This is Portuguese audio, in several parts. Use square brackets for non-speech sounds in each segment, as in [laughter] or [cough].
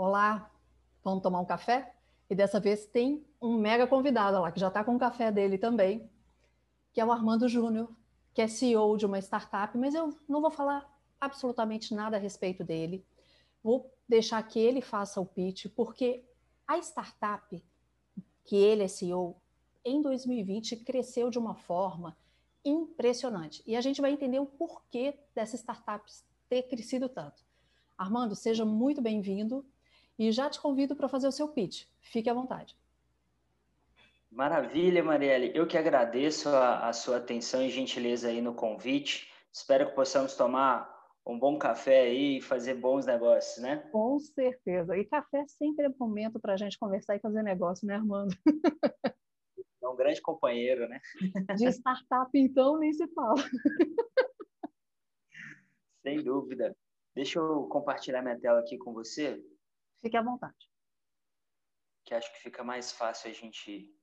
Olá, vamos tomar um café? E dessa vez tem um mega convidado lá, que já está com o café dele também, que é o Armando Júnior, que é CEO de uma startup, mas eu não vou falar absolutamente nada a respeito dele. Vou deixar que ele faça o pitch, porque a startup que ele é CEO, em 2020 cresceu de uma forma impressionante. E a gente vai entender o porquê dessas startups ter crescido tanto. Armando, seja muito bem-vindo e já te convido para fazer o seu pitch. Fique à vontade. Maravilha, Marielle. Eu que agradeço a, a sua atenção e gentileza aí no convite. Espero que possamos tomar um bom café aí e fazer bons negócios, né? Com certeza. E café sempre é momento para a gente conversar e fazer negócio, né, Armando? É um grande companheiro, né? De startup, então, nem se fala. Sem dúvida. Deixa eu compartilhar minha tela aqui com você. Fique à vontade. Que acho que fica mais fácil a gente.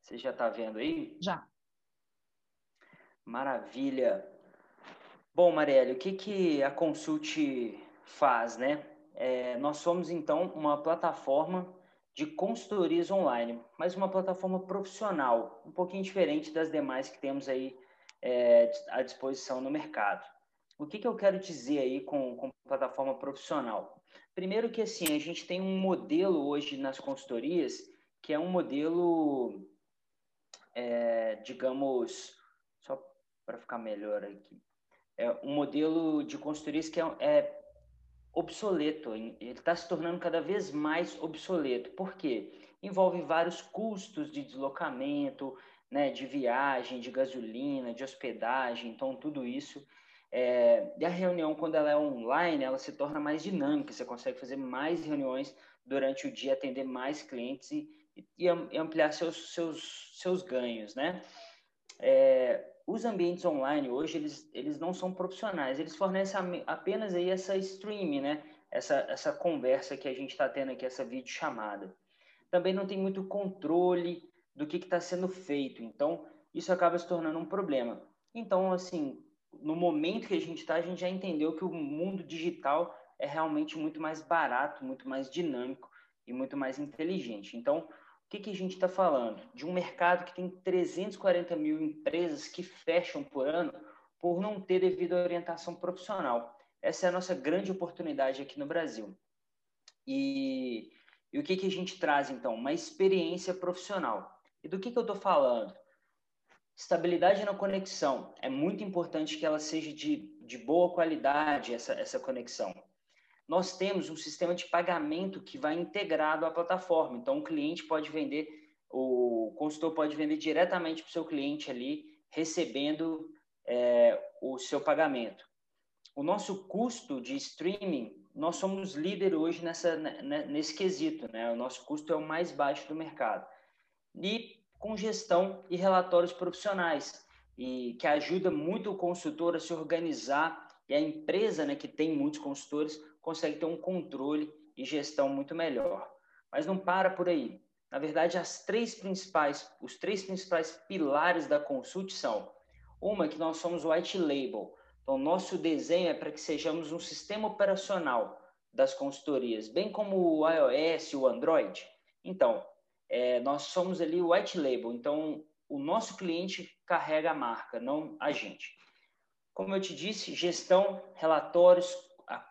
Você já está vendo aí? Já. Maravilha. Bom, Marielle, o que, que a Consult faz, né? É, nós somos, então, uma plataforma de consultorias online, mas uma plataforma profissional, um pouquinho diferente das demais que temos aí é, à disposição no mercado. O que, que eu quero dizer aí com, com plataforma profissional? Primeiro que, assim, a gente tem um modelo hoje nas consultorias que é um modelo, é, digamos, só para ficar melhor aqui, é um modelo de consultorias que é, é obsoleto, ele está se tornando cada vez mais obsoleto. Por quê? Envolve vários custos de deslocamento, né, de viagem, de gasolina, de hospedagem, então tudo isso. É, e a reunião, quando ela é online, ela se torna mais dinâmica, você consegue fazer mais reuniões durante o dia, atender mais clientes e, e ampliar seus, seus, seus ganhos, né? É, os ambientes online hoje eles, eles não são profissionais, eles fornecem apenas aí essa streaming, né? Essa, essa conversa que a gente está tendo aqui, essa videochamada. Também não tem muito controle do que está sendo feito, então isso acaba se tornando um problema. Então, assim, no momento que a gente está, a gente já entendeu que o mundo digital é realmente muito mais barato, muito mais dinâmico e muito mais inteligente. Então, que, que a gente está falando? De um mercado que tem 340 mil empresas que fecham por ano por não ter devido orientação profissional. Essa é a nossa grande oportunidade aqui no Brasil. E, e o que, que a gente traz, então? Uma experiência profissional. E do que, que eu estou falando? Estabilidade na conexão. É muito importante que ela seja de, de boa qualidade, essa, essa conexão nós temos um sistema de pagamento que vai integrado à plataforma. Então, o cliente pode vender, o consultor pode vender diretamente para o seu cliente ali, recebendo é, o seu pagamento. O nosso custo de streaming, nós somos líder hoje nessa, né, nesse quesito, né? O nosso custo é o mais baixo do mercado. E com gestão e relatórios profissionais, e que ajuda muito o consultor a se organizar e a empresa, né, que tem muitos consultores, consegue ter um controle e gestão muito melhor. Mas não para por aí. Na verdade, as três principais, os três principais pilares da consult são uma que nós somos white label. Então, nosso desenho é para que sejamos um sistema operacional das consultorias, bem como o iOS, o Android. Então, é, nós somos ali o white label. Então, o nosso cliente carrega a marca, não a gente. Como eu te disse, gestão, relatórios,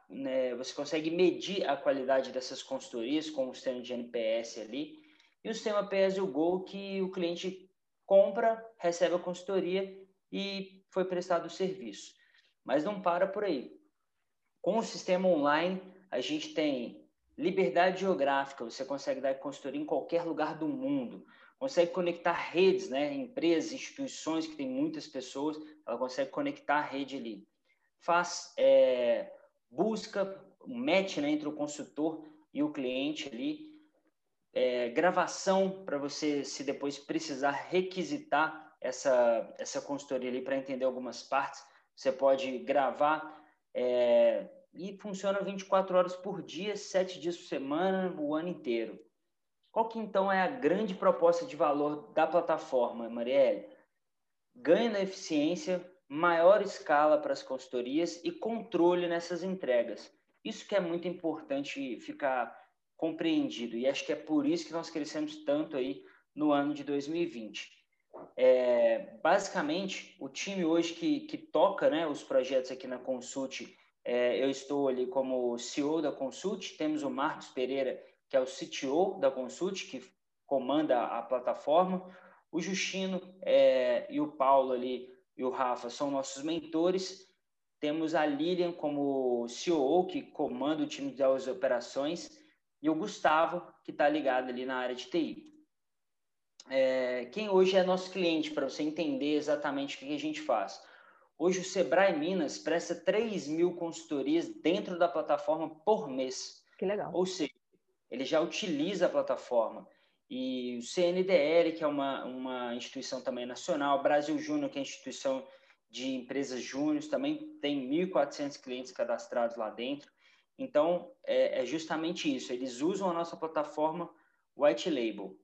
né, você consegue medir a qualidade dessas consultorias com o sistema de NPS ali, e o sistema PS Go que o cliente compra, recebe a consultoria e foi prestado o serviço. Mas não para por aí. Com o sistema online, a gente tem liberdade geográfica, você consegue dar consultoria em qualquer lugar do mundo, consegue conectar redes, né, empresas, instituições que tem muitas pessoas, ela consegue conectar a rede ali. Faz é, busca, match né, entre o consultor e o cliente ali, é, gravação para você, se depois precisar requisitar essa, essa consultoria ali para entender algumas partes, você pode gravar. É, e funciona 24 horas por dia, 7 dias por semana, o ano inteiro. Qual que então é a grande proposta de valor da plataforma, Marielle? Ganho na eficiência, maior escala para as consultorias e controle nessas entregas. Isso que é muito importante ficar compreendido e acho que é por isso que nós crescemos tanto aí no ano de 2020. É, basicamente, o time hoje que, que toca né, os projetos aqui na Consult, eu estou ali como CEO da Consult, temos o Marcos Pereira, que é o CTO da Consult, que comanda a plataforma, o Justino é, e o Paulo ali e o Rafa são nossos mentores, temos a Lilian como CEO, que comanda o time das operações, e o Gustavo, que está ligado ali na área de TI é, quem hoje é nosso cliente, para você entender exatamente o que a gente faz. Hoje o Sebrae Minas presta 3 mil consultorias dentro da plataforma por mês. Que legal. Ou seja, ele já utiliza a plataforma. E o CNDL, que é uma, uma instituição também nacional, Brasil Júnior, que é instituição de empresas júniores, também tem 1.400 clientes cadastrados lá dentro. Então, é, é justamente isso. Eles usam a nossa plataforma White Label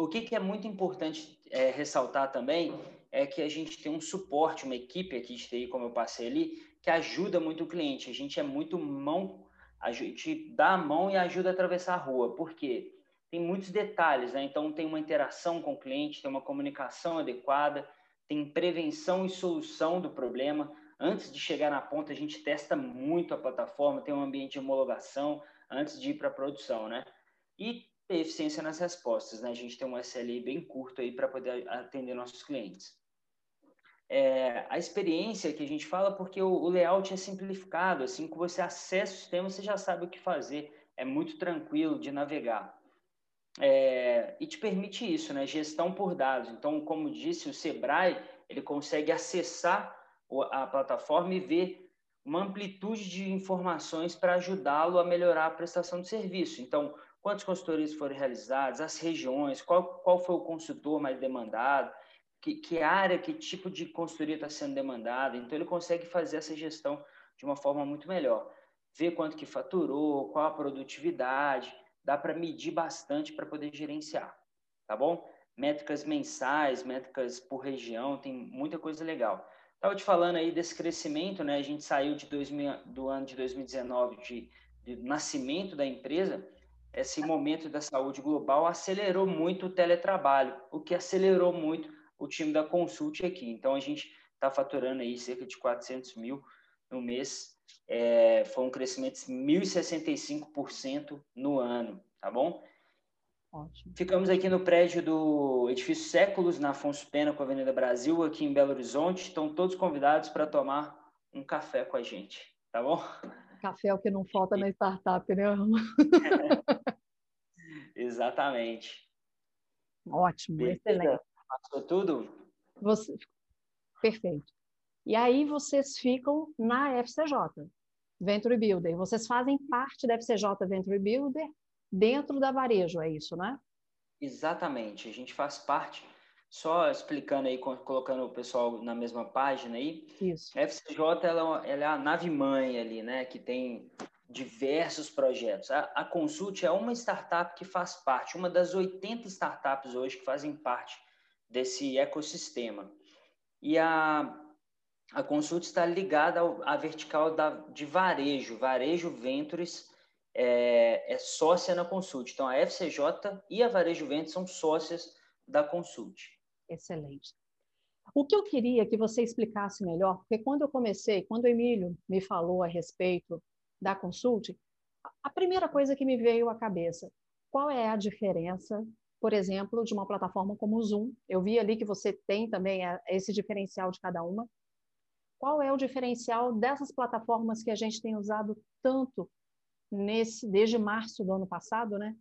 o que, que é muito importante é, ressaltar também é que a gente tem um suporte, uma equipe aqui de TI, como eu passei ali, que ajuda muito o cliente. A gente é muito mão, a gente dá a mão e ajuda a atravessar a rua. Por quê? Tem muitos detalhes, né? Então tem uma interação com o cliente, tem uma comunicação adequada, tem prevenção e solução do problema. Antes de chegar na ponta, a gente testa muito a plataforma, tem um ambiente de homologação antes de ir para a produção, né? E eficiência nas respostas. Né? A gente tem um SLI bem curto aí para poder atender nossos clientes. É, a experiência que a gente fala, porque o, o, layout é simplificado, assim que você acessa o sistema, você já sabe o que fazer, é muito tranquilo de navegar. É, e te permite isso, né? Gestão por dados. Então, como disse, o Sebrae, ele consegue acessar a plataforma e ver uma amplitude de informações para ajudá-lo a melhorar a prestação de serviço. Então, quantas consultorias foram realizadas, as regiões, qual, qual foi o consultor mais demandado, que, que área, que tipo de consultoria está sendo demandada. Então, ele consegue fazer essa gestão de uma forma muito melhor. Ver quanto que faturou, qual a produtividade, dá para medir bastante para poder gerenciar, tá bom? Métricas mensais, métricas por região, tem muita coisa legal. Estava te falando aí desse crescimento, né? A gente saiu de 2000, do ano de 2019 de, de nascimento da empresa esse momento da saúde global acelerou muito o teletrabalho, o que acelerou muito o time da Consult aqui. Então, a gente está faturando aí cerca de 400 mil no mês. É, foi um crescimento de 1.065% no ano, tá bom? Ótimo. Ficamos aqui no prédio do Edifício Séculos, na Afonso Pena, com a Avenida Brasil, aqui em Belo Horizonte. Estão todos convidados para tomar um café com a gente, tá bom? Café é o que não falta na startup, né? [laughs] Exatamente. Ótimo, excelente. Passou tudo? Você... Perfeito. E aí vocês ficam na FCJ, Venture Builder. Vocês fazem parte da FCJ Venture Builder dentro da Varejo, é isso, né? Exatamente. A gente faz parte só explicando aí, colocando o pessoal na mesma página aí. Isso. A FCJ ela, ela é a nave mãe ali, né? Que tem diversos projetos. A, a Consult é uma startup que faz parte, uma das 80 startups hoje que fazem parte desse ecossistema. E a, a Consult está ligada à vertical da, de varejo. Varejo Ventures é, é sócia na Consult. Então, a FCJ e a Varejo Ventures são sócias da Consult. Excelente. O que eu queria que você explicasse melhor, porque quando eu comecei, quando o Emílio me falou a respeito da Consult, a primeira coisa que me veio à cabeça, qual é a diferença, por exemplo, de uma plataforma como o Zoom? Eu vi ali que você tem também esse diferencial de cada uma. Qual é o diferencial dessas plataformas que a gente tem usado tanto nesse desde março do ano passado, né?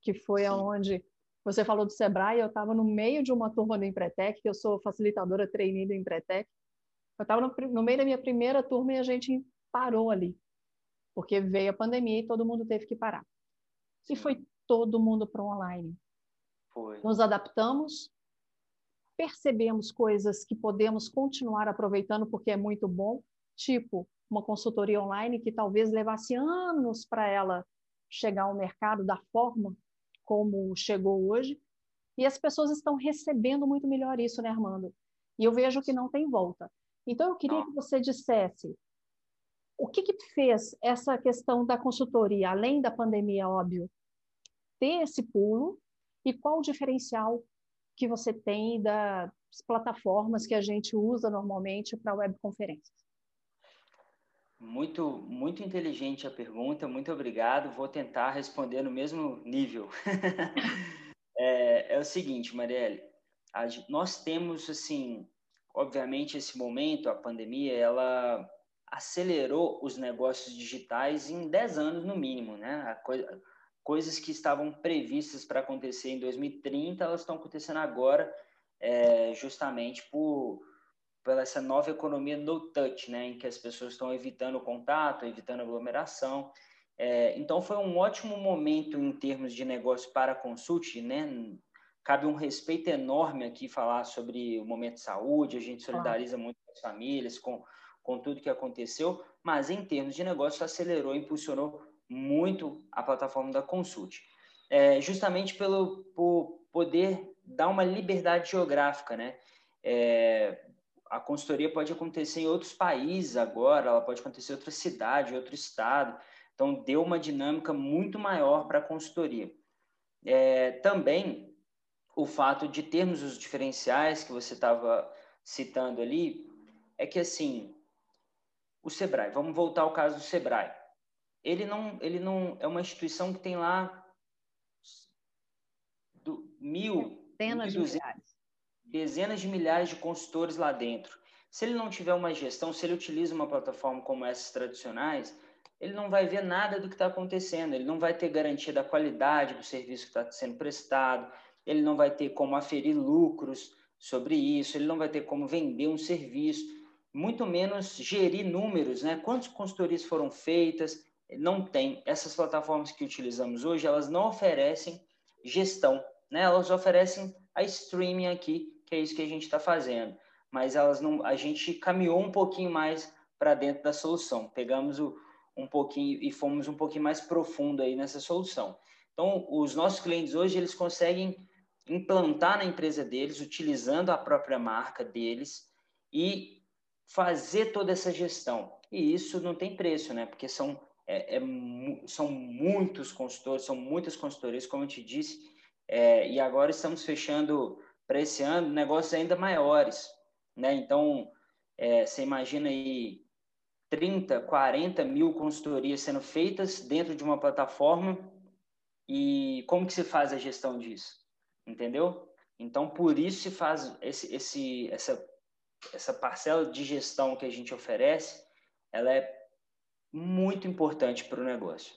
Que foi Sim. aonde você falou do Sebrae, eu estava no meio de uma turma do Empretec, que eu sou facilitadora trainee do Empretec. Eu estava no, no, meio da minha primeira turma e a gente parou ali, porque veio a pandemia e todo mundo teve que parar. E foi todo mundo para online. Foi. Nos adaptamos, percebemos coisas que podemos continuar aproveitando porque é muito bom, tipo uma consultoria online que talvez levasse anos para ela chegar ao mercado da forma como chegou hoje, e as pessoas estão recebendo muito melhor isso, né, Armando? E eu vejo que não tem volta. Então, eu queria que você dissesse o que, que fez essa questão da consultoria, além da pandemia, óbvio, ter esse pulo e qual o diferencial que você tem das plataformas que a gente usa normalmente para webconferências? Muito, muito inteligente a pergunta, muito obrigado. Vou tentar responder no mesmo nível. [laughs] é, é, o seguinte, Marielle, a, nós temos, assim, obviamente, esse momento, a pandemia, ela acelerou os negócios digitais em 10 anos no mínimo, né? Coisa, coisas que estavam previstas para acontecer em 2030, elas estão acontecendo agora, é, justamente por pela essa nova economia no touch, né, em que as pessoas estão evitando o contato, evitando aglomeração. É, então foi um ótimo momento em termos de negócio para a consult, né? Cabe um respeito enorme aqui falar sobre o momento de saúde, a gente solidariza muito com as famílias, com com tudo que aconteceu, mas em termos de negócio acelerou, impulsionou muito a plataforma da Consult. É, justamente pelo por poder dar uma liberdade geográfica, né? É, a consultoria pode acontecer em outros países agora, ela pode acontecer em outra cidade, outro estado. Então, deu uma dinâmica muito maior para a consultoria. É, também, o fato de termos os diferenciais que você estava citando ali, é que, assim, o Sebrae, vamos voltar ao caso do Sebrae. Ele não, ele não é uma instituição que tem lá do, mil, dezenas de milhares. dezenas de milhares de consultores lá dentro. Se ele não tiver uma gestão, se ele utiliza uma plataforma como essas tradicionais, ele não vai ver nada do que está acontecendo, ele não vai ter garantia da qualidade do serviço que está sendo prestado, ele não vai ter como aferir lucros sobre isso, ele não vai ter como vender um serviço muito menos gerir números, né? Quantas consultorias foram feitas? Não tem. Essas plataformas que utilizamos hoje, elas não oferecem gestão, né? Elas oferecem a streaming aqui, que é isso que a gente está fazendo. Mas elas não, a gente caminhou um pouquinho mais para dentro da solução. Pegamos o, um pouquinho e fomos um pouquinho mais profundo aí nessa solução. Então, os nossos clientes hoje eles conseguem implantar na empresa deles, utilizando a própria marca deles e fazer toda essa gestão. E isso não tem preço, né? Porque são, é, é, são muitos consultores, são muitas consultorias, como eu te disse, é, e agora estamos fechando para esse ano negócios ainda maiores, né? Então, é, você imagina aí 30, 40 mil consultorias sendo feitas dentro de uma plataforma e como que se faz a gestão disso? Entendeu? Então, por isso se faz esse, esse, essa essa parcela de gestão que a gente oferece, ela é muito importante para o negócio.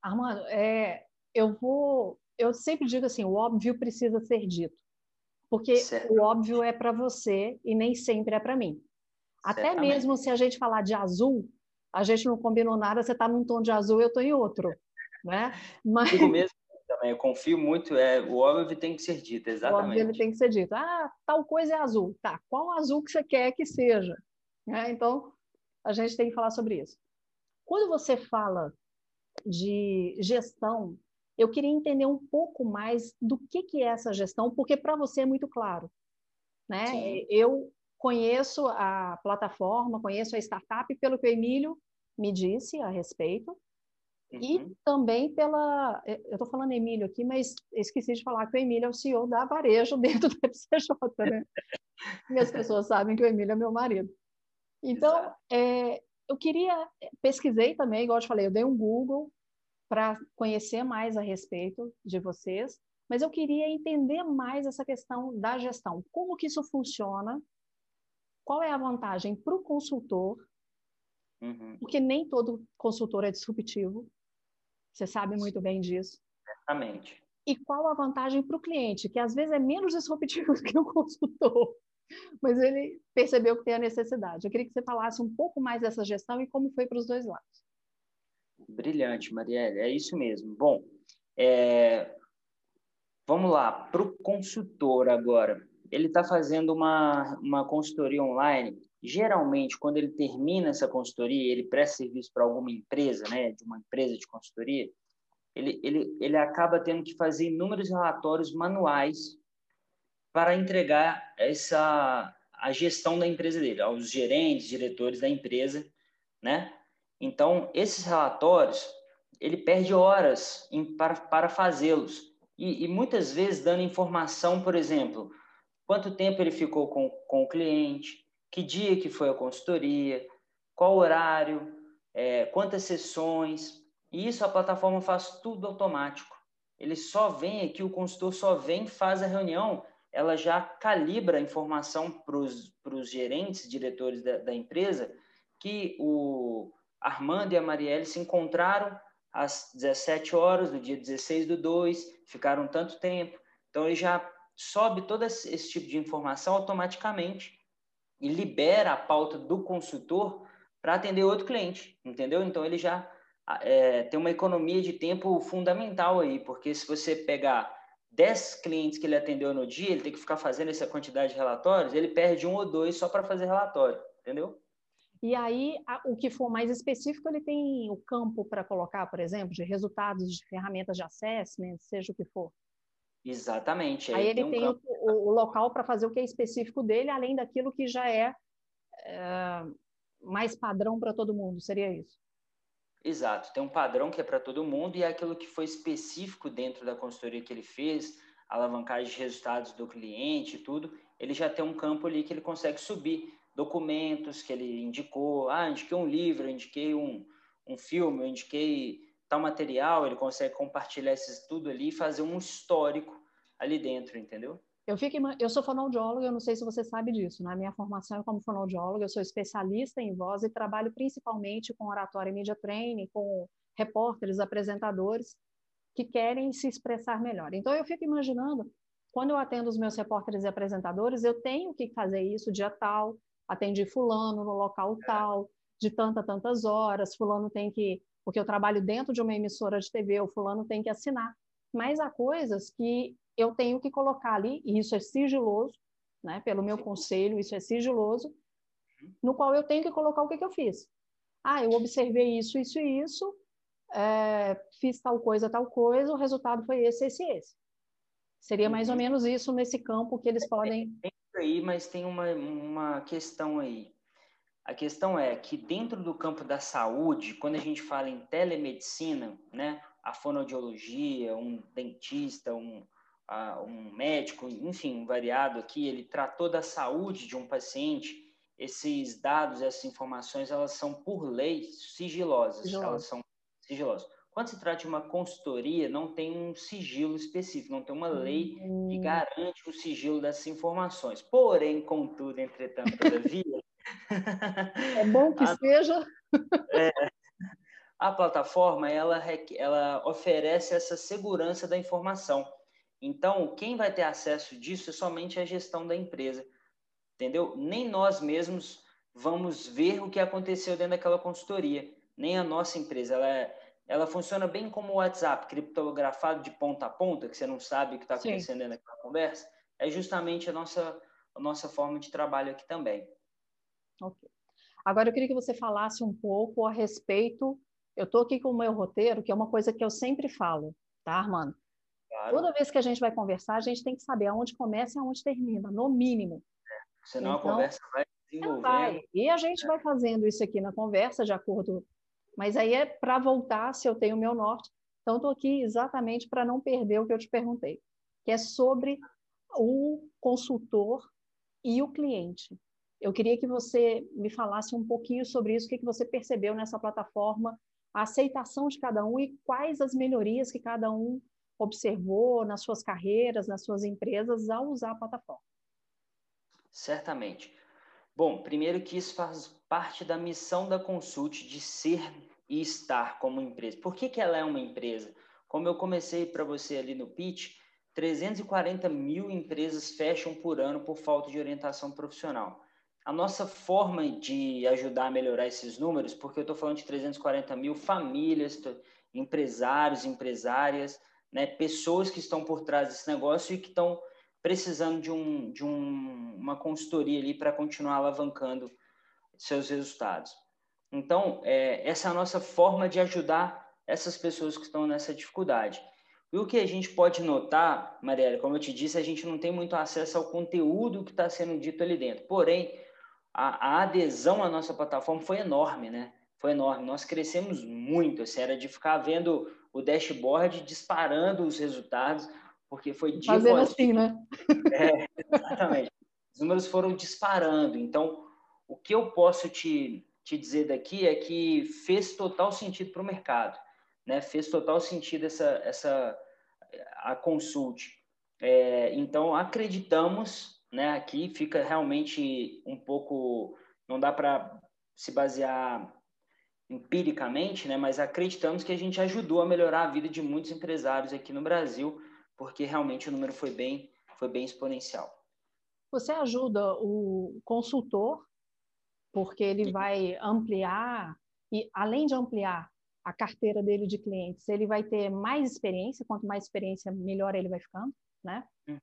Armando, é, eu vou, eu sempre digo assim, o óbvio precisa ser dito, porque certo. o óbvio é para você e nem sempre é para mim. Até mesmo se a gente falar de azul, a gente não combinou nada, você está num tom de azul, eu estou em outro, né? Mas... Digo mesmo também, eu confio muito, é, o óbvio tem que ser dito, exatamente. O óbvio tem que ser dito. Ah, tal coisa é azul. Tá, qual azul que você quer que seja? Né? Então, a gente tem que falar sobre isso. Quando você fala de gestão, eu queria entender um pouco mais do que, que é essa gestão, porque para você é muito claro. Né? Eu conheço a plataforma, conheço a startup pelo que o Emílio me disse a respeito, Uhum. E também pela. Eu estou falando Emílio aqui, mas esqueci de falar que o Emílio é o CEO da Varejo [laughs] dentro do FCJ, né? e as pessoas sabem que o Emílio é meu marido. Então, é, eu queria. Pesquisei também, igual eu te falei, eu dei um Google para conhecer mais a respeito de vocês, mas eu queria entender mais essa questão da gestão. Como que isso funciona? Qual é a vantagem para o consultor? Uhum. Porque nem todo consultor é disruptivo. Você sabe muito bem disso. Exatamente. E qual a vantagem para o cliente, que às vezes é menos disruptivo [laughs] que o consultor, mas ele percebeu que tem a necessidade. Eu queria que você falasse um pouco mais dessa gestão e como foi para os dois lados. Brilhante, Marielle, é isso mesmo. Bom, é... vamos lá, para o consultor agora. Ele está fazendo uma, uma consultoria online geralmente, quando ele termina essa consultoria, ele presta serviço para alguma empresa, né, de uma empresa de consultoria, ele, ele, ele acaba tendo que fazer inúmeros relatórios manuais para entregar essa a gestão da empresa dele, aos gerentes, diretores da empresa, né? Então, esses relatórios, ele perde horas em, para, para fazê-los. E, e, muitas vezes dando informação, por exemplo, quanto tempo ele ficou com, com o cliente, que dia que foi a consultoria, qual horário, é, quantas sessões. E isso a plataforma faz tudo automático. Ele só vem aqui, o consultor só vem, faz a reunião, ela já calibra a informação para os gerentes, diretores da, da empresa, que o Armando e a Marielle se encontraram às 17 horas do dia 16 do 2, ficaram tanto tempo. Então, ele já sobe todo esse tipo de informação automaticamente e libera a pauta do consultor para atender outro cliente, entendeu? Então, ele já é, tem uma economia de tempo fundamental aí, porque se você pegar 10 clientes que ele atendeu no dia, ele tem que ficar fazendo essa quantidade de relatórios, ele perde um ou dois só para fazer relatório, entendeu? E aí, o que for mais específico, ele tem o campo para colocar, por exemplo, de resultados de ferramentas de assessment, seja o que for. Exatamente. Aí, aí ele tem, tem um o, o, local para fazer o que é específico dele, além daquilo que já é, é mais padrão para todo mundo, seria isso? Exato, tem um padrão que é para todo mundo e é aquilo que foi específico dentro da consultoria que ele fez, alavancagem de resultados do cliente e tudo, ele já tem um campo ali que ele consegue subir documentos que ele indicou, ah, indiquei um livro, indiquei um, um filme, indiquei tal material, ele consegue compartilhar esses tudo ali e fazer um histórico ali dentro, entendeu? Eu, fico, eu sou fonoaudióloga, eu não sei se você sabe disso, na né? minha formação é como fonoaudióloga, eu sou especialista em voz e trabalho principalmente com oratória e media training, com repórteres, apresentadores que querem se expressar melhor. Então eu fico imaginando, quando eu atendo os meus repórteres e apresentadores, eu tenho que fazer isso dia tal, atendi fulano no local é. tal, de tanta tantas horas, fulano tem que, porque eu trabalho dentro de uma emissora de TV, o fulano tem que assinar. Mas há coisas que eu tenho que colocar ali, e isso é sigiloso, né, pelo meu conselho, isso é sigiloso, no qual eu tenho que colocar o que, que eu fiz. Ah, eu observei isso, isso e isso, é, fiz tal coisa, tal coisa, o resultado foi esse, esse, esse. Seria mais ou uhum. menos isso nesse campo que eles podem aí, mas tem uma, uma questão aí. A questão é que dentro do campo da saúde, quando a gente fala em telemedicina, né, a fonoaudiologia, um dentista, um, um médico, enfim, um variado aqui, ele tratou da saúde de um paciente, esses dados, essas informações, elas são, por lei, sigilosas. Sigiloso. Elas são sigilosas. Quando se trata de uma consultoria, não tem um sigilo específico, não tem uma lei que hum. garante o sigilo dessas informações. Porém, contudo, entretanto, todavia. é bom que [laughs] a, seja. É, a plataforma ela, ela oferece essa segurança da informação. Então, quem vai ter acesso disso é somente a gestão da empresa. Entendeu? Nem nós mesmos vamos ver o que aconteceu dentro daquela consultoria. Nem a nossa empresa. Ela é ela funciona bem como o WhatsApp, criptografado de ponta a ponta, que você não sabe o que está acontecendo Sim. naquela conversa. É justamente a nossa, a nossa forma de trabalho aqui também. Ok. Agora eu queria que você falasse um pouco a respeito. Eu estou aqui com o meu roteiro, que é uma coisa que eu sempre falo, tá, Armando? Claro. Toda vez que a gente vai conversar, a gente tem que saber aonde começa e aonde termina, no mínimo. É, senão então, a conversa vai desenvolvendo. Vai. E a gente vai fazendo isso aqui na conversa, de acordo mas aí é para voltar, se eu tenho o meu norte. Então, estou aqui exatamente para não perder o que eu te perguntei, que é sobre o consultor e o cliente. Eu queria que você me falasse um pouquinho sobre isso, o que, que você percebeu nessa plataforma, a aceitação de cada um e quais as melhorias que cada um observou nas suas carreiras, nas suas empresas ao usar a plataforma. Certamente. Bom, primeiro que isso faz parte da missão da Consult de ser e estar como empresa. Por que, que ela é uma empresa? Como eu comecei para você ali no pitch, 340 mil empresas fecham por ano por falta de orientação profissional. A nossa forma de ajudar a melhorar esses números, porque eu estou falando de 340 mil famílias, empresários, empresárias, né, pessoas que estão por trás desse negócio e que estão precisando de, um, de um, uma consultoria ali para continuar alavancando seus resultados. Então, é, essa é a nossa forma de ajudar essas pessoas que estão nessa dificuldade. E o que a gente pode notar, Mariela, como eu te disse, a gente não tem muito acesso ao conteúdo que está sendo dito ali dentro. Porém, a, a, adesão à nossa plataforma foi enorme, né? foi enorme. Nós crescemos muito, assim, era de ficar vendo o dashboard disparando os resultados, porque foi dia Fazendo assim, né? É, exatamente. Os números foram disparando. Então, o que eu posso te, te dizer daqui é que fez total sentido para o mercado, né? Fez total sentido essa, essa a consulte. É, então, acreditamos, né? Aqui fica realmente um pouco, não dá para se basear empiricamente, né, mas acreditamos que a gente ajudou a melhorar a vida de muitos empresários aqui no Brasil, porque realmente o número foi bem, foi bem exponencial. Você ajuda o consultor, porque ele vai ampliar, e além de ampliar a carteira dele de clientes, ele vai ter mais experiência, quanto mais experiência, melhor ele vai ficando, né? Hum.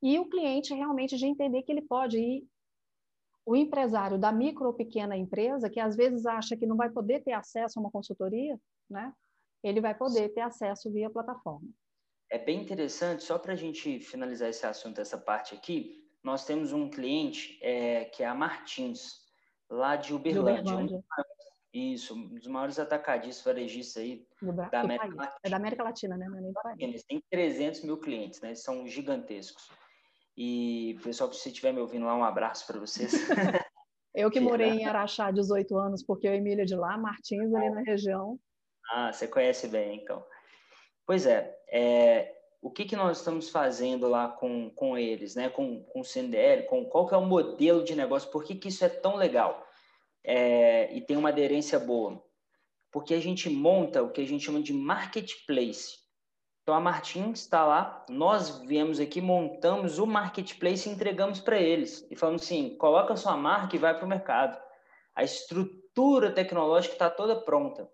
E o cliente realmente de entender que ele pode ir o empresário da micro ou pequena empresa, que às vezes acha que não vai poder ter acesso a uma consultoria, né? ele vai poder ter acesso via plataforma. É bem interessante, só para a gente finalizar esse assunto, essa parte aqui, nós temos um cliente é, que é a Martins, lá de Uberlândia. De Uberlândia. isso, um dos maiores atacadistas, varejistas aí da América Latina. É da América Latina, né? É Eles têm 300 mil clientes, né? Eles são gigantescos. E, pessoal, se estiver me ouvindo lá, um abraço para vocês. [laughs] eu que morei em Araxá 18 anos, porque eu, Emília de lá, Martins, ali na região. Ah, você conhece bem, então. Pois é, é o que, que nós estamos fazendo lá com, com eles, né? com, com o CNDL, com qual que é o modelo de negócio, por que, que isso é tão legal é, e tem uma aderência boa? Porque a gente monta o que a gente chama de marketplace. Então a Martins está lá, nós viemos aqui, montamos o marketplace e entregamos para eles. E falamos assim: coloca sua marca e vai para o mercado. A estrutura tecnológica está toda pronta.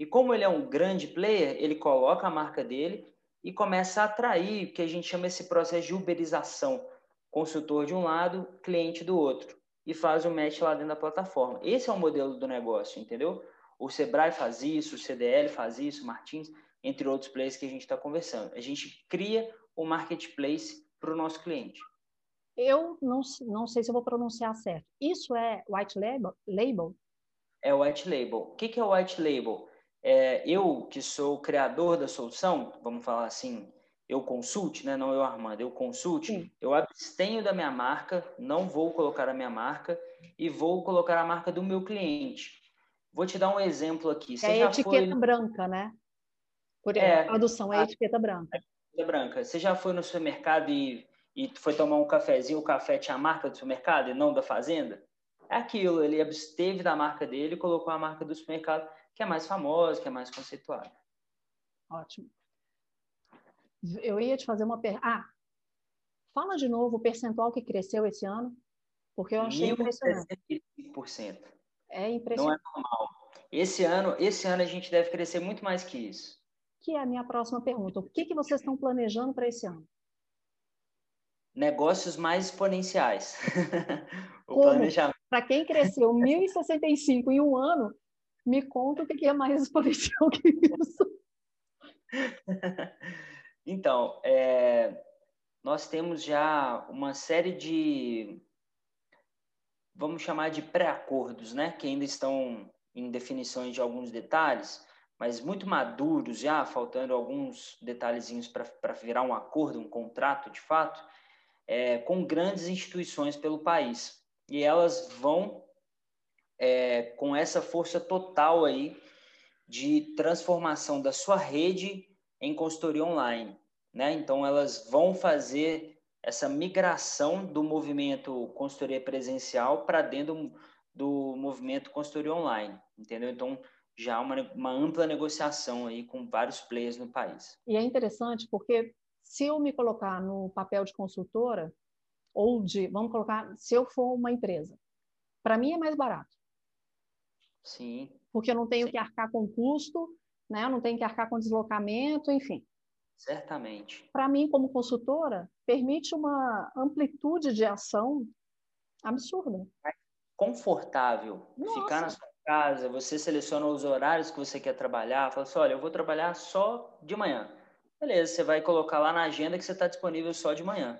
E como ele é um grande player, ele coloca a marca dele e começa a atrair o que a gente chama esse processo de uberização. Consultor de um lado, cliente do outro. E faz o match lá dentro da plataforma. Esse é o modelo do negócio, entendeu? O Sebrae faz isso, o CDL faz isso, o Martins entre outros players que a gente está conversando. A gente cria o um marketplace para o nosso cliente. Eu não, não sei se eu vou pronunciar certo. Isso é white label? label? É white label. O que, que é white label? É, eu, que sou o criador da solução, vamos falar assim, eu consulte, né? não eu Armando, eu consulte, Sim. eu abstenho da minha marca, não vou colocar a minha marca e vou colocar a marca do meu cliente. Vou te dar um exemplo aqui. Você é a etiqueta foi... branca, né? Por é, a tradução é a etiqueta branca. Etiqueta branca. Você já foi no supermercado e, e foi tomar um cafezinho, o café tinha a marca do supermercado e não da fazenda? É aquilo, ele absteve da marca dele e colocou a marca do supermercado, que é mais famosa, que é mais conceituada. Ótimo. Eu ia te fazer uma pergunta. Ah, fala de novo o percentual que cresceu esse ano, porque eu achei impressionante. É impressionante. Não é normal. Esse ano, esse ano a gente deve crescer muito mais que isso que é a minha próxima pergunta. O que, que vocês estão planejando para esse ano? Negócios mais exponenciais. [laughs] o planejamento. Para quem cresceu 1.065 em um ano, me conta o que é mais exponencial que isso. [laughs] então, é, nós temos já uma série de, vamos chamar de pré-acordos, né? Que ainda estão em definições de alguns detalhes, mas muito maduros já, faltando alguns detalhezinhos para virar um acordo, um contrato de fato, é, com grandes instituições pelo país. E elas vão é, com essa força total aí de transformação da sua rede em consultoria online. Né? Então, elas vão fazer essa migração do movimento consultoria presencial para dentro do, do movimento consultoria online, entendeu? Então, já uma, uma ampla negociação aí com vários players no país. E é interessante porque se eu me colocar no papel de consultora, ou de, vamos colocar, se eu for uma empresa, para mim é mais barato. Sim. Porque eu não tenho Sim. que arcar com custo, né? eu não tenho que arcar com deslocamento, enfim. Certamente. Para mim, como consultora, permite uma amplitude de ação absurda. É confortável Nossa. ficar na sua casa, você seleciona os horários que você quer trabalhar, fala assim, olha, eu vou trabalhar só de manhã. Beleza, você vai colocar lá na agenda que você está disponível só de manhã.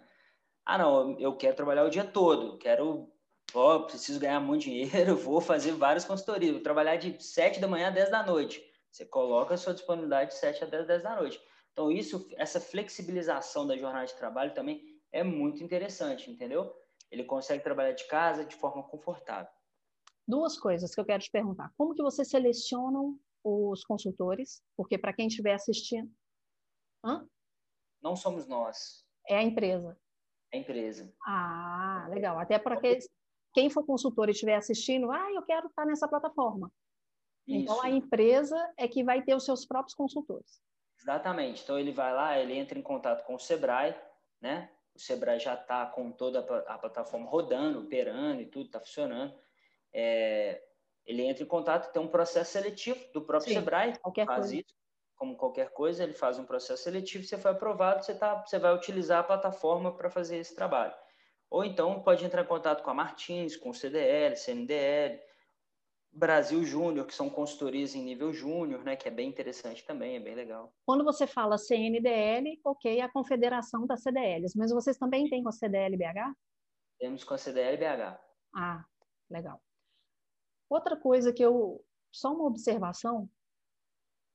Ah, não, eu quero trabalhar o dia todo, quero Ó, preciso ganhar muito dinheiro, [laughs] vou fazer várias consultorias, vou trabalhar de 7 da manhã a 10 da noite. Você coloca a sua disponibilidade de 7 a 10, 10 da noite. Então, isso, essa flexibilização da jornada de trabalho também é muito interessante, entendeu? Ele consegue trabalhar de casa de forma confortável. Duas coisas que eu quero te perguntar. Como que vocês selecionam os consultores? Porque para quem estiver assistindo... Hã? Não somos nós. É a empresa. É a empresa. Ah, legal. Até para que quem for consultor e estiver assistindo, ah, eu quero estar nessa plataforma. Isso. Então, a empresa é que vai ter os seus próprios consultores. Exatamente. Então, ele vai lá, ele entra em contato com o Sebrae, né? O Sebrae já está com toda a plataforma rodando, operando e tudo, está funcionando. É, ele entra em contato, tem um processo seletivo do próprio Sim, Sebrae, faz coisa. isso, como qualquer coisa, ele faz um processo seletivo, você foi aprovado, você, tá, você vai utilizar a plataforma para fazer esse trabalho. Ou então pode entrar em contato com a Martins, com o CDL, CNDL, Brasil Júnior, que são consultorias em nível júnior, né, que é bem interessante também, é bem legal. Quando você fala CNDL, ok, a confederação das CDLs, mas vocês também têm com a CDL BH? Temos com a CDL BH. Ah, legal. Outra coisa que eu, só uma observação,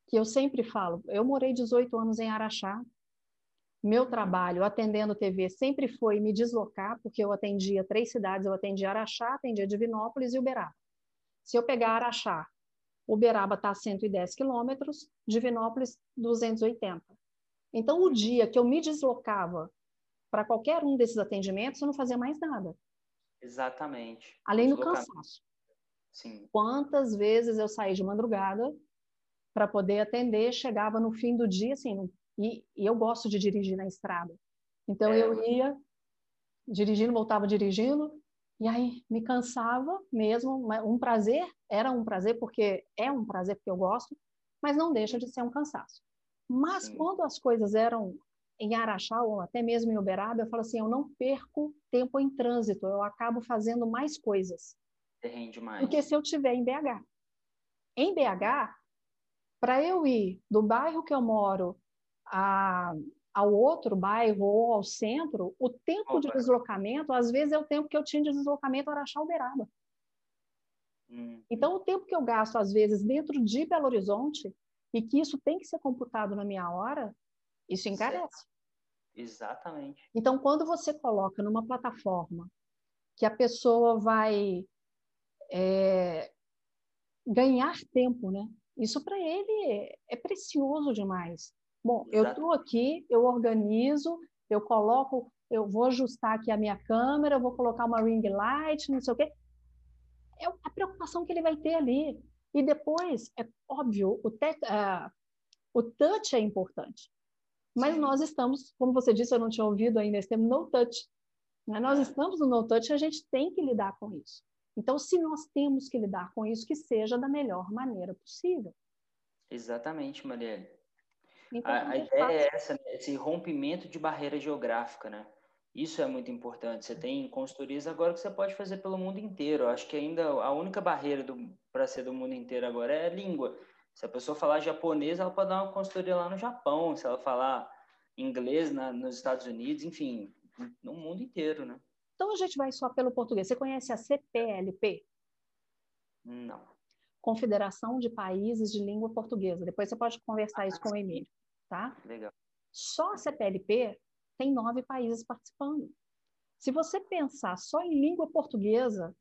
que eu sempre falo, eu morei 18 anos em Araxá, meu trabalho atendendo TV sempre foi me deslocar, porque eu atendia três cidades, eu atendia Araxá, atendia Divinópolis e Uberaba. Se eu pegar Araxá, Uberaba está a 110 quilômetros, Divinópolis 280. Então, o dia que eu me deslocava para qualquer um desses atendimentos, eu não fazia mais nada. Exatamente. Além do cansaço. Sim. Quantas vezes eu saí de madrugada para poder atender, chegava no fim do dia, assim, e, e eu gosto de dirigir na estrada. Então é. eu ia dirigindo, voltava dirigindo, e aí me cansava mesmo. Um prazer, era um prazer, porque é um prazer, porque eu gosto, mas não deixa de ser um cansaço. Mas Sim. quando as coisas eram em Araxá ou até mesmo em Uberaba, eu falo assim, eu não perco tempo em trânsito, eu acabo fazendo mais coisas. Rende mais. Do que se eu tiver em BH. Em BH, para eu ir do bairro que eu moro a, ao outro bairro ou ao centro, o tempo Opa. de deslocamento, às vezes, é o tempo que eu tinha de deslocamento Araxá-Uberaba. Hum. Então, o tempo que eu gasto, às vezes, dentro de Belo Horizonte, e que isso tem que ser computado na minha hora, isso encarece. Certo. Exatamente. Então, quando você coloca numa plataforma que a pessoa vai é, ganhar tempo, né? Isso para ele é precioso demais. Bom, eu estou aqui, eu organizo, eu coloco, eu vou ajustar aqui a minha câmera, eu vou colocar uma ring light, não sei o quê. É a preocupação que ele vai ter ali. E depois, é óbvio, o, te, uh, o touch é importante. Mas Sim. nós estamos, como você disse, eu não tinha ouvido ainda esse termo, no touch. Nós é. estamos no no touch e a gente tem que lidar com isso. Então, se nós temos que lidar com isso, que seja da melhor maneira possível. Exatamente, Marielle. Então, a, a ideia é essa, né? esse rompimento de barreira geográfica, né? Isso é muito importante. Você tem consultorias agora que você pode fazer pelo mundo inteiro. Eu acho que ainda a única barreira para ser do mundo inteiro agora é a língua. Se a pessoa falar japonês, ela pode dar uma consultoria lá no Japão. Se ela falar inglês na, nos Estados Unidos, enfim, no mundo inteiro, né? Então a gente vai só pelo português. Você conhece a CPLP? Não. Confederação de Países de Língua Portuguesa. Depois você pode conversar isso com o Emílio, tá? Legal. Só a CPLP tem nove países participando. Se você pensar só em língua portuguesa,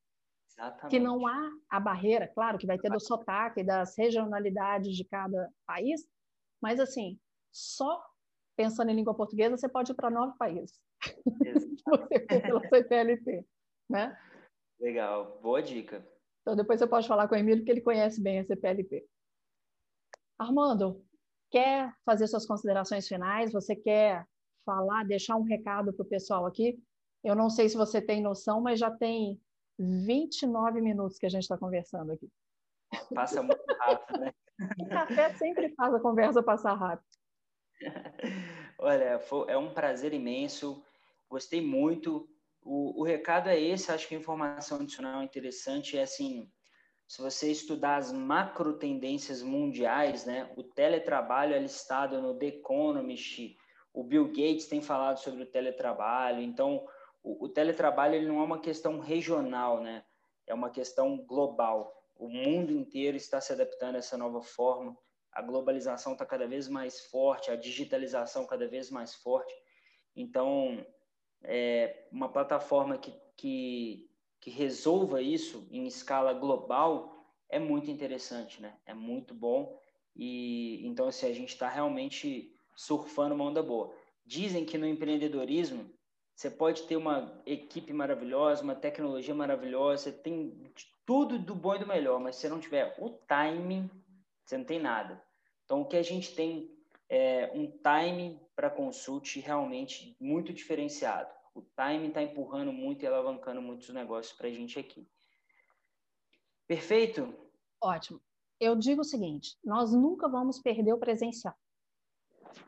Exatamente. que não há a barreira, claro que vai ter do sotaque, das regionalidades de cada país, mas assim, só pensando em língua portuguesa, você pode ir para nove países. Você for [laughs] pela CPLP, né? Legal, boa dica. Então depois você pode falar com o Emílio, que ele conhece bem a CPLP. Armando, quer fazer suas considerações finais? Você quer falar, deixar um recado para o pessoal aqui? Eu não sei se você tem noção, mas já tem 29 minutos que a gente está conversando aqui. Passa muito rápido, né? O [laughs] café sempre faz a conversa passar rápido. [laughs] Olha, é um prazer imenso. Gostei muito. O, o recado é esse. Acho que a informação adicional interessante é assim: se você estudar as macro tendências mundiais, né? O teletrabalho é listado no The Economist. O Bill Gates tem falado sobre o teletrabalho. Então, o, o teletrabalho ele não é uma questão regional, né? É uma questão global. O mundo inteiro está se adaptando a essa nova forma. A globalização está cada vez mais forte, a digitalização cada vez mais forte. Então, é, uma plataforma que, que, que resolva isso em escala global é muito interessante, né? É muito bom. E então, assim, a gente está realmente surfando uma onda boa. Dizem que no empreendedorismo você pode ter uma equipe maravilhosa, uma tecnologia maravilhosa, você tem tudo do bom e do melhor, mas se você não tiver o timing, você não tem nada. Então, o que a gente tem é um timing para consult realmente muito diferenciado. O timing está empurrando muito e alavancando muitos negócios para a gente aqui. Perfeito? Ótimo. Eu digo o seguinte: nós nunca vamos perder o presencial.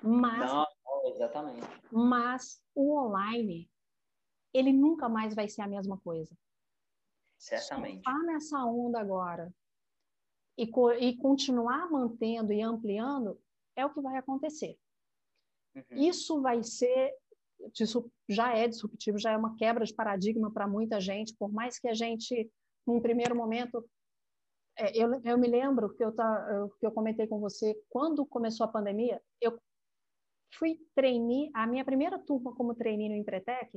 Mas, não, exatamente. Mas o online, ele nunca mais vai ser a mesma coisa. Certamente. Surfar nessa onda agora e, e continuar mantendo e ampliando é o que vai acontecer. Uhum. Isso vai ser, já é disruptivo, já é uma quebra de paradigma para muita gente, por mais que a gente, num primeiro momento, é, eu, eu me lembro que eu, tá, que eu comentei com você, quando começou a pandemia, eu fui trainee, a minha primeira turma como trainee no Empretec,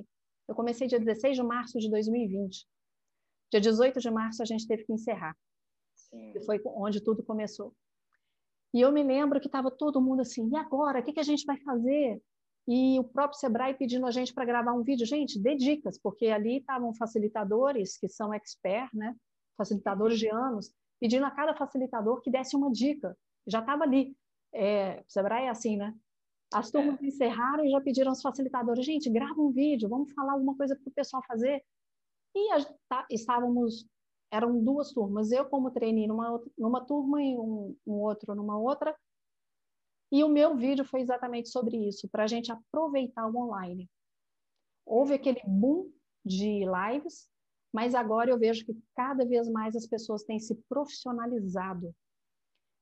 eu comecei dia 16 de março de 2020. Dia 18 de março a gente teve que encerrar. Sim. Que foi onde tudo começou. E eu me lembro que estava todo mundo assim, e agora? O que, que a gente vai fazer? E o próprio Sebrae pedindo a gente para gravar um vídeo. Gente, dê dicas, porque ali estavam facilitadores que são expert, né? Facilitadores de anos, pedindo a cada facilitador que desse uma dica. Já estava ali. É, o Sebrae é assim, né? As turmas é. encerraram e já pediram aos facilitadores, gente, grava um vídeo, vamos falar alguma coisa para o pessoal fazer. E a, tá, estávamos, eram duas turmas, eu como treinei numa, numa turma e um, um outro numa outra, e o meu vídeo foi exatamente sobre isso, para a gente aproveitar o online. Houve aquele boom de lives, mas agora eu vejo que cada vez mais as pessoas têm se profissionalizado.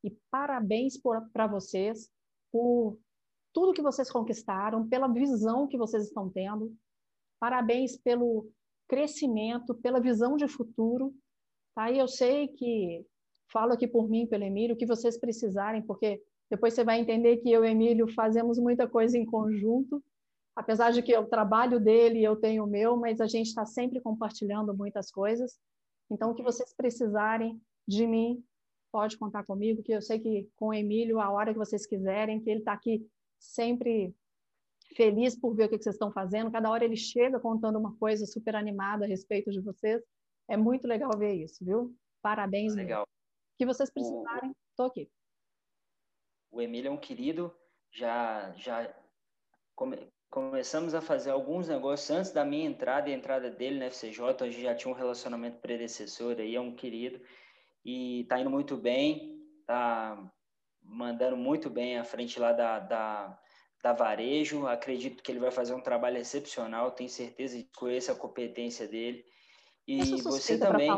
E parabéns para vocês por tudo que vocês conquistaram, pela visão que vocês estão tendo. Parabéns pelo crescimento, pela visão de futuro. Tá? E eu sei que, falo aqui por mim, pelo Emílio, o que vocês precisarem, porque depois você vai entender que eu e Emílio fazemos muita coisa em conjunto. Apesar de que eu trabalho dele eu tenho o meu, mas a gente está sempre compartilhando muitas coisas. Então, o que vocês precisarem de mim, pode contar comigo, que eu sei que com o Emílio, a hora que vocês quiserem, que ele está aqui sempre feliz por ver o que vocês estão fazendo. Cada hora ele chega contando uma coisa super animada a respeito de vocês. É muito legal ver isso, viu? Parabéns. Legal. O que vocês precisarem, estou aqui. O Emílio é um querido, já já come, começamos a fazer alguns negócios antes da minha entrada e a entrada dele na FCJ, a gente já tinha um relacionamento predecessor aí, é um querido e está indo muito bem, tá mandando muito bem à frente lá da, da, da Varejo. Acredito que ele vai fazer um trabalho excepcional, tenho certeza de conhecer a competência dele. E você também.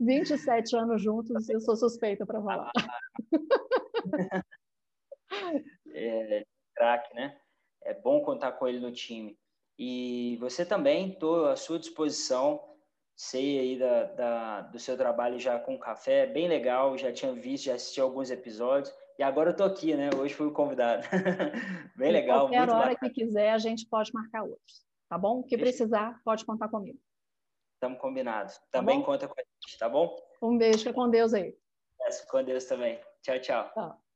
27 [laughs] anos juntos, eu sou suspeita para falar. [laughs] é, craque, né? É bom contar com ele no time. E você também, estou à sua disposição sei aí da, da, do seu trabalho já com café, bem legal, já tinha visto, já assisti alguns episódios, e agora eu tô aqui, né? Hoje fui o convidado. [laughs] bem e legal. Qualquer hora bacana. que quiser, a gente pode marcar outros, tá bom? O que precisar, pode contar comigo. Estamos combinados. Tá também tá conta com a gente, tá bom? Um beijo, com Deus aí. com Deus também. Tchau, tchau. Tchau.